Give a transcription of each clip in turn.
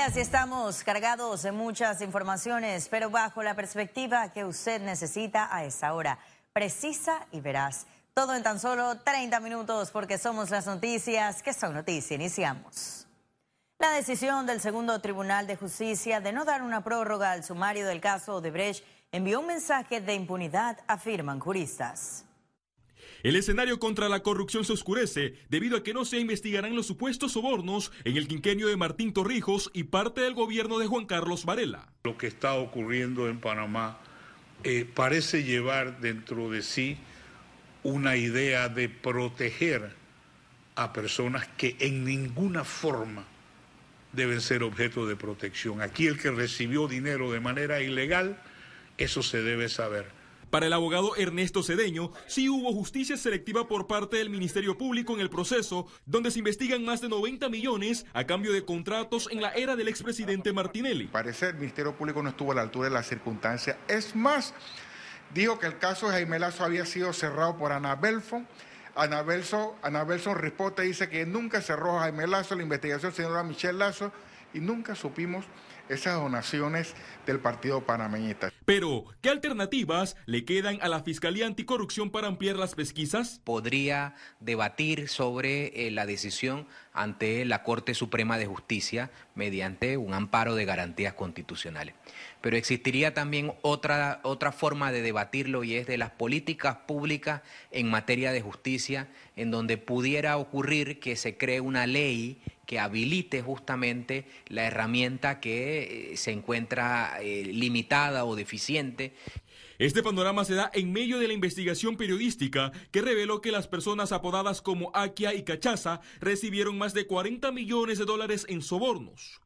así estamos cargados de muchas informaciones, pero bajo la perspectiva que usted necesita a esa hora, precisa y veraz. Todo en tan solo 30 minutos porque somos las noticias que son noticias. Iniciamos. La decisión del segundo Tribunal de Justicia de no dar una prórroga al sumario del caso de Brecht envió un mensaje de impunidad, afirman juristas. El escenario contra la corrupción se oscurece debido a que no se investigarán los supuestos sobornos en el quinquenio de Martín Torrijos y parte del gobierno de Juan Carlos Varela. Lo que está ocurriendo en Panamá eh, parece llevar dentro de sí una idea de proteger a personas que en ninguna forma deben ser objeto de protección. Aquí el que recibió dinero de manera ilegal, eso se debe saber. Para el abogado Ernesto Cedeño, sí hubo justicia selectiva por parte del Ministerio Público en el proceso, donde se investigan más de 90 millones a cambio de contratos en la era del expresidente Martinelli. Parece el Ministerio Público no estuvo a la altura de las circunstancias. Es más, dijo que el caso de Jaime Lazo había sido cerrado por Ana Belfo. Ana Belso, Ana dice que nunca cerró a Jaime Lazo la investigación, señora Michelle Lazo, y nunca supimos esas donaciones del Partido Panameñista. Pero, ¿qué alternativas le quedan a la Fiscalía Anticorrupción para ampliar las pesquisas? Podría debatir sobre eh, la decisión ante la Corte Suprema de Justicia mediante un amparo de garantías constitucionales. Pero existiría también otra, otra forma de debatirlo y es de las políticas públicas en materia de justicia, en donde pudiera ocurrir que se cree una ley que habilite justamente la herramienta que eh, se encuentra eh, limitada o deficiente. Este panorama se da en medio de la investigación periodística que reveló que las personas apodadas como Akia y Cachaza recibieron más de 40 millones de dólares en sobornos.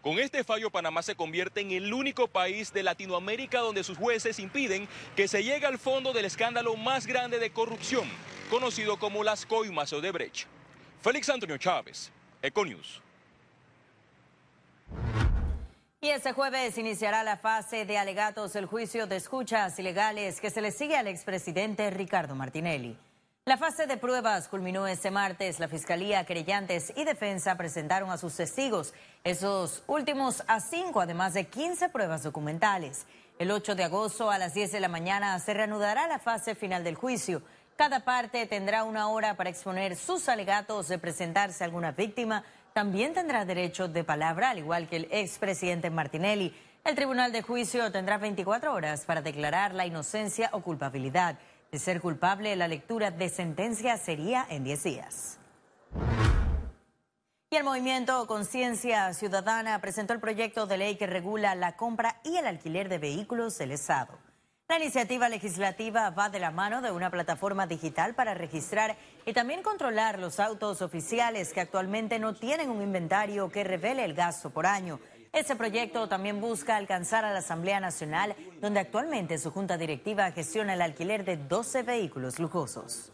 Con este fallo, Panamá se convierte en el único país de Latinoamérica donde sus jueces impiden que se llegue al fondo del escándalo más grande de corrupción, conocido como las coimas de Brecht. Félix Antonio Chávez, Econius. Y este jueves iniciará la fase de alegatos del juicio de escuchas ilegales que se le sigue al expresidente Ricardo Martinelli. La fase de pruebas culminó este martes. La Fiscalía, querellantes y defensa presentaron a sus testigos, esos últimos a cinco, además de 15 pruebas documentales. El 8 de agosto a las 10 de la mañana se reanudará la fase final del juicio. Cada parte tendrá una hora para exponer sus alegatos de presentarse a alguna víctima. También tendrá derecho de palabra, al igual que el expresidente Martinelli. El Tribunal de Juicio tendrá 24 horas para declarar la inocencia o culpabilidad. De ser culpable, la lectura de sentencia sería en 10 días. Y el movimiento Conciencia Ciudadana presentó el proyecto de ley que regula la compra y el alquiler de vehículos del Estado. La iniciativa legislativa va de la mano de una plataforma digital para registrar y también controlar los autos oficiales que actualmente no tienen un inventario que revele el gasto por año. Ese proyecto también busca alcanzar a la Asamblea Nacional, donde actualmente su junta directiva gestiona el alquiler de 12 vehículos lujosos.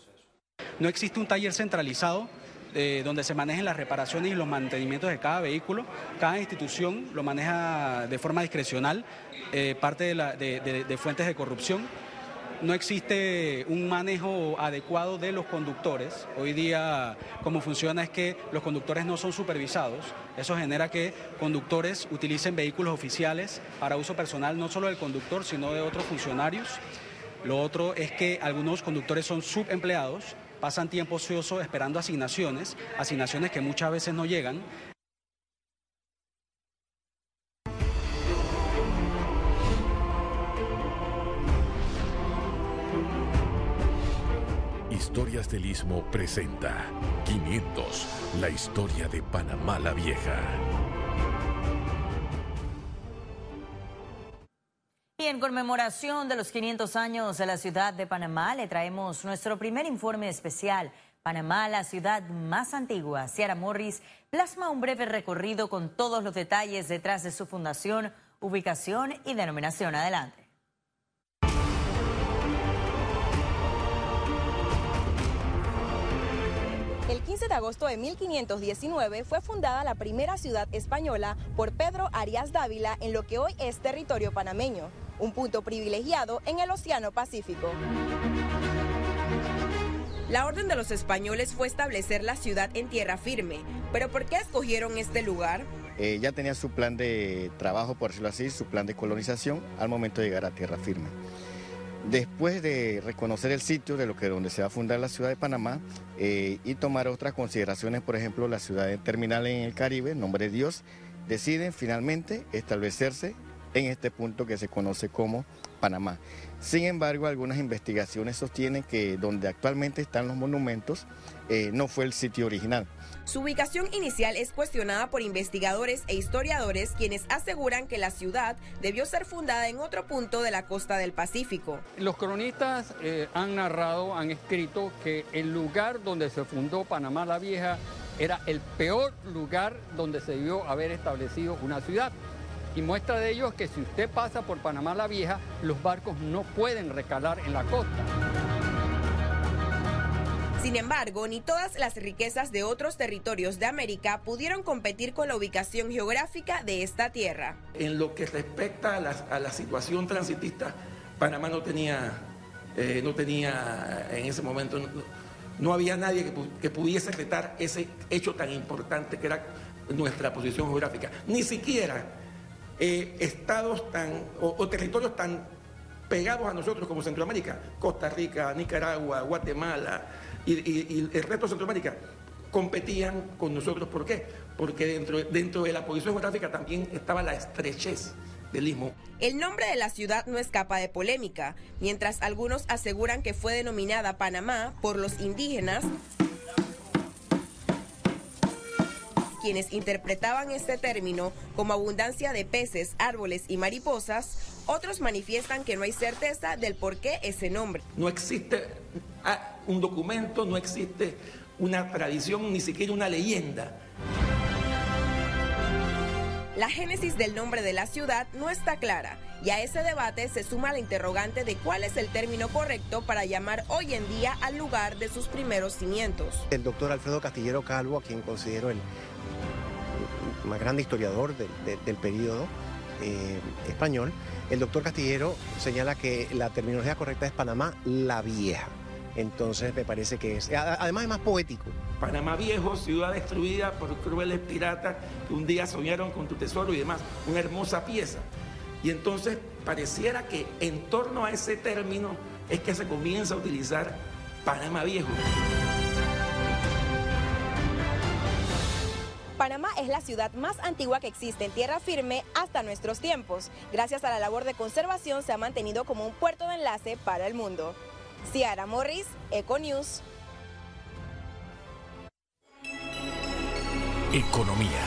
No existe un taller centralizado donde se manejen las reparaciones y los mantenimientos de cada vehículo. Cada institución lo maneja de forma discrecional, eh, parte de, fuentes de corrupción no existe un manejo adecuado de los conductores. Hoy día, como funciona es que los conductores no son supervisados. Eso genera que conductores utilicen vehículos oficiales para uso personal, no solo del conductor, sino de otros funcionarios. Lo otro es que algunos conductores son subempleados pasan tiempo ocioso esperando asignaciones, asignaciones que muchas veces no llegan. Historias del Istmo presenta 500, la historia de Panamá la Vieja. Y en conmemoración de los 500 años de la ciudad de Panamá, le traemos nuestro primer informe especial. Panamá, la ciudad más antigua. Ciara Morris plasma un breve recorrido con todos los detalles detrás de su fundación, ubicación y denominación. Adelante. 15 de agosto de 1519 fue fundada la primera ciudad española por Pedro Arias Dávila en lo que hoy es territorio panameño un punto privilegiado en el Océano Pacífico. La orden de los españoles fue establecer la ciudad en tierra firme, pero ¿por qué escogieron este lugar? Eh, ya tenía su plan de trabajo, por decirlo así, su plan de colonización al momento de llegar a tierra firme. Después de reconocer el sitio de lo que donde se va a fundar la ciudad de Panamá eh, y tomar otras consideraciones, por ejemplo, la ciudad terminal en el Caribe, nombre de Dios, deciden finalmente establecerse en este punto que se conoce como Panamá. Sin embargo, algunas investigaciones sostienen que donde actualmente están los monumentos eh, no fue el sitio original. Su ubicación inicial es cuestionada por investigadores e historiadores quienes aseguran que la ciudad debió ser fundada en otro punto de la costa del Pacífico. Los cronistas eh, han narrado, han escrito que el lugar donde se fundó Panamá la Vieja era el peor lugar donde se debió haber establecido una ciudad. Y muestra de ello es que si usted pasa por Panamá la Vieja, los barcos no pueden recalar en la costa. Sin embargo, ni todas las riquezas de otros territorios de América pudieron competir con la ubicación geográfica de esta tierra. En lo que respecta a la, situación transitista, Panamá no tenía, eh, no tenía en ese momento, no, había nadie que, pudiese retar ese hecho tan importante que era nuestra posición geográfica. Ni siquiera eh, estados tan, o, territorios tan pegados a nosotros como Centroamérica, Costa Rica, Nicaragua, Guatemala y, el resto de Centroamérica, competían con nosotros. ¿Por qué? Porque dentro, dentro de la posición geográfica también estaba la estrechez del istmo. El nombre de la ciudad no escapa de polémica, mientras algunos aseguran que fue denominada Panamá por los indígenas quienes interpretaban este término como abundancia de peces, árboles y mariposas, otros manifiestan que no hay certeza del por qué ese nombre. No existe ah, un documento, no existe una tradición, ni siquiera una leyenda. La génesis del nombre de la ciudad no está clara y a ese debate se suma la interrogante de cuál es el término correcto para llamar hoy en día al lugar de sus primeros cimientos. El doctor Alfredo Castillero Calvo, a quien considero el, más grande historiador del periodo eh, español, el doctor Castillero señala que la terminología correcta es Panamá la Vieja. Entonces me parece que es, además es más poético. Panamá Viejo, ciudad destruida por crueles piratas que un día soñaron con tu tesoro y demás, una hermosa pieza. Y entonces pareciera que en torno a ese término es que se comienza a utilizar Panamá Viejo. Panamá es la ciudad más antigua que existe en tierra firme hasta nuestros tiempos. Gracias a la labor de conservación se ha mantenido como un puerto de enlace para el mundo. Ciara Morris, Econews. Economía.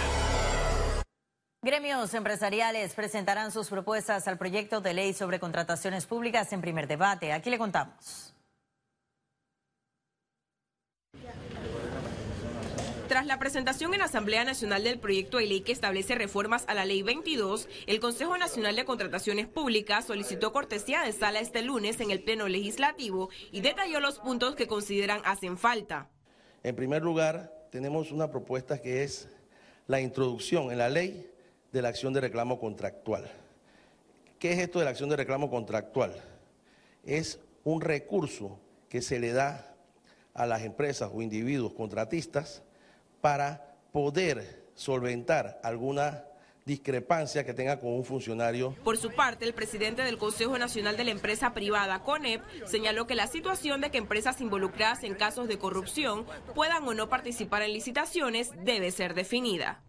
Gremios empresariales presentarán sus propuestas al proyecto de ley sobre contrataciones públicas en primer debate. Aquí le contamos. Tras la presentación en Asamblea Nacional del proyecto de ley que establece reformas a la Ley 22, el Consejo Nacional de Contrataciones Públicas solicitó cortesía de sala este lunes en el Pleno Legislativo y detalló los puntos que consideran hacen falta. En primer lugar, tenemos una propuesta que es la introducción en la ley de la acción de reclamo contractual. ¿Qué es esto de la acción de reclamo contractual? Es un recurso que se le da a las empresas o individuos contratistas para poder solventar alguna discrepancia que tenga con un funcionario. Por su parte, el presidente del Consejo Nacional de la Empresa Privada, CONEP, señaló que la situación de que empresas involucradas en casos de corrupción puedan o no participar en licitaciones debe ser definida.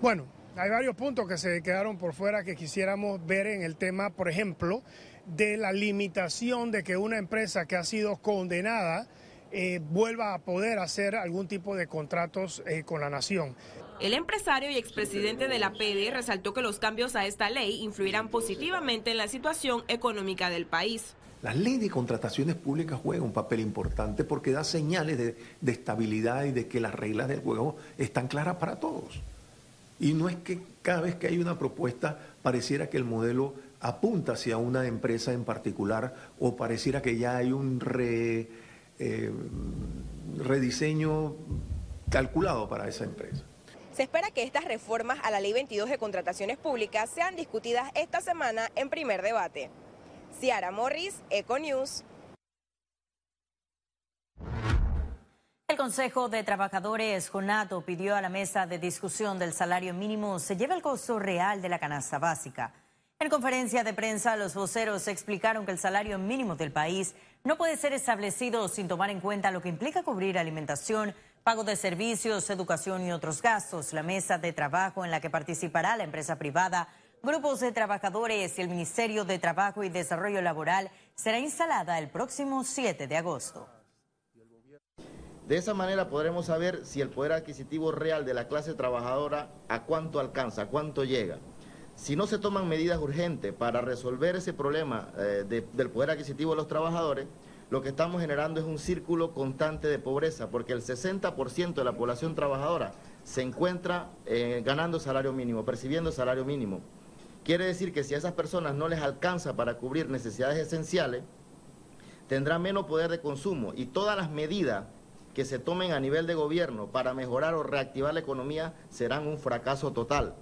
Bueno, hay varios puntos que se quedaron por fuera que quisiéramos ver en el tema, por ejemplo, de la limitación de que una empresa que ha sido condenada eh, vuelva a poder hacer algún tipo de contratos eh, con la nación. El empresario y expresidente de la PD resaltó que los cambios a esta ley influirán positivamente en la situación económica del país. La ley de contrataciones públicas juega un papel importante porque da señales de, de, estabilidad y de que las reglas del juego están claras para todos. Y no es que cada vez que hay una propuesta pareciera que el modelo apunta hacia una empresa en particular o pareciera que ya hay un re, eh, rediseño calculado para esa empresa. Se espera que estas reformas a la Ley 22 de Contrataciones Públicas sean discutidas esta semana en primer debate. Ciara Morris, Econews. El Consejo de Trabajadores Jonato pidió a la mesa de discusión del salario mínimo se lleve el costo real de la canasta básica. En conferencia de prensa, los voceros explicaron que el salario mínimo del país no puede ser establecido sin tomar en cuenta lo que implica cubrir alimentación, pago de servicios, educación y otros gastos. La mesa de trabajo en la que participará la empresa privada, grupos de trabajadores y el Ministerio de Trabajo y Desarrollo Laboral será instalada el próximo 7 de agosto. De esa manera podremos saber si el poder adquisitivo real de la clase trabajadora a cuánto alcanza, a cuánto llega. Si no se toman medidas urgentes para resolver ese problema eh, del poder adquisitivo de los trabajadores, lo que estamos generando es un círculo constante de pobreza, porque el 60% de la población trabajadora se encuentra eh, ganando salario mínimo, percibiendo salario mínimo. Quiere decir que si a esas personas no les alcanza para cubrir necesidades esenciales, tendrán menos poder de consumo y todas las medidas que se tomen a nivel de gobierno para mejorar o reactivar la economía serán un fracaso total.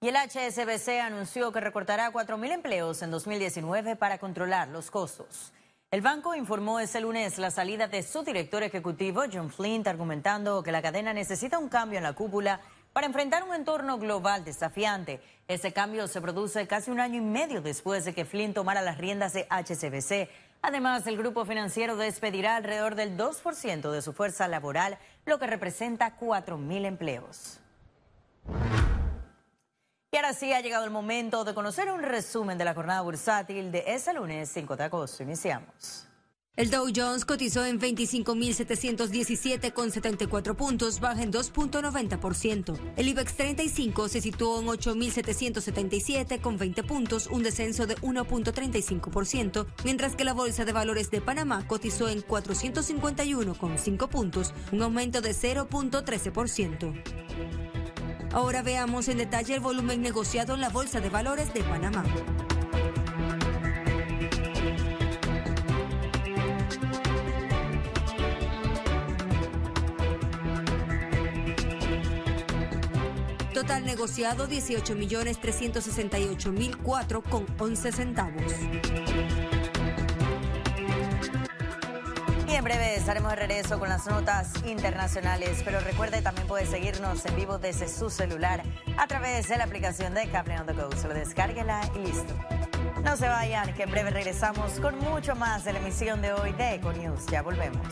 Y el HSBC anunció que recortará 4.000 empleos en 2019 para controlar los costos. El banco informó ese lunes la salida de su director ejecutivo, John Flint, argumentando que la cadena necesita un cambio en la cúpula para enfrentar un entorno global desafiante. Ese cambio se produce casi un año y medio después de que Flint tomara las riendas de HSBC. Además, el grupo financiero despedirá alrededor del 2% de su fuerza laboral, lo que representa 4.000 empleos. Y ahora sí ha llegado el momento de conocer un resumen de la jornada bursátil de ese lunes 5 de agosto. Iniciamos. El Dow Jones cotizó en 25.717,74 puntos, baja en 2.90%. El IBEX 35 se situó en 8.777,20 puntos, un descenso de 1.35%, mientras que la Bolsa de Valores de Panamá cotizó en 451,5 puntos, un aumento de 0.13%. Ahora veamos en detalle el volumen negociado en la Bolsa de Valores de Panamá. Total negociado 18 millones 368 mil con 11 centavos. Breve estaremos de regreso con las notas internacionales, pero recuerde también puede seguirnos en vivo desde su celular a través de la aplicación de Cable on the Go. Solo descárguela y listo. No se vayan, que en breve regresamos con mucho más de la emisión de hoy de Eco News. Ya volvemos.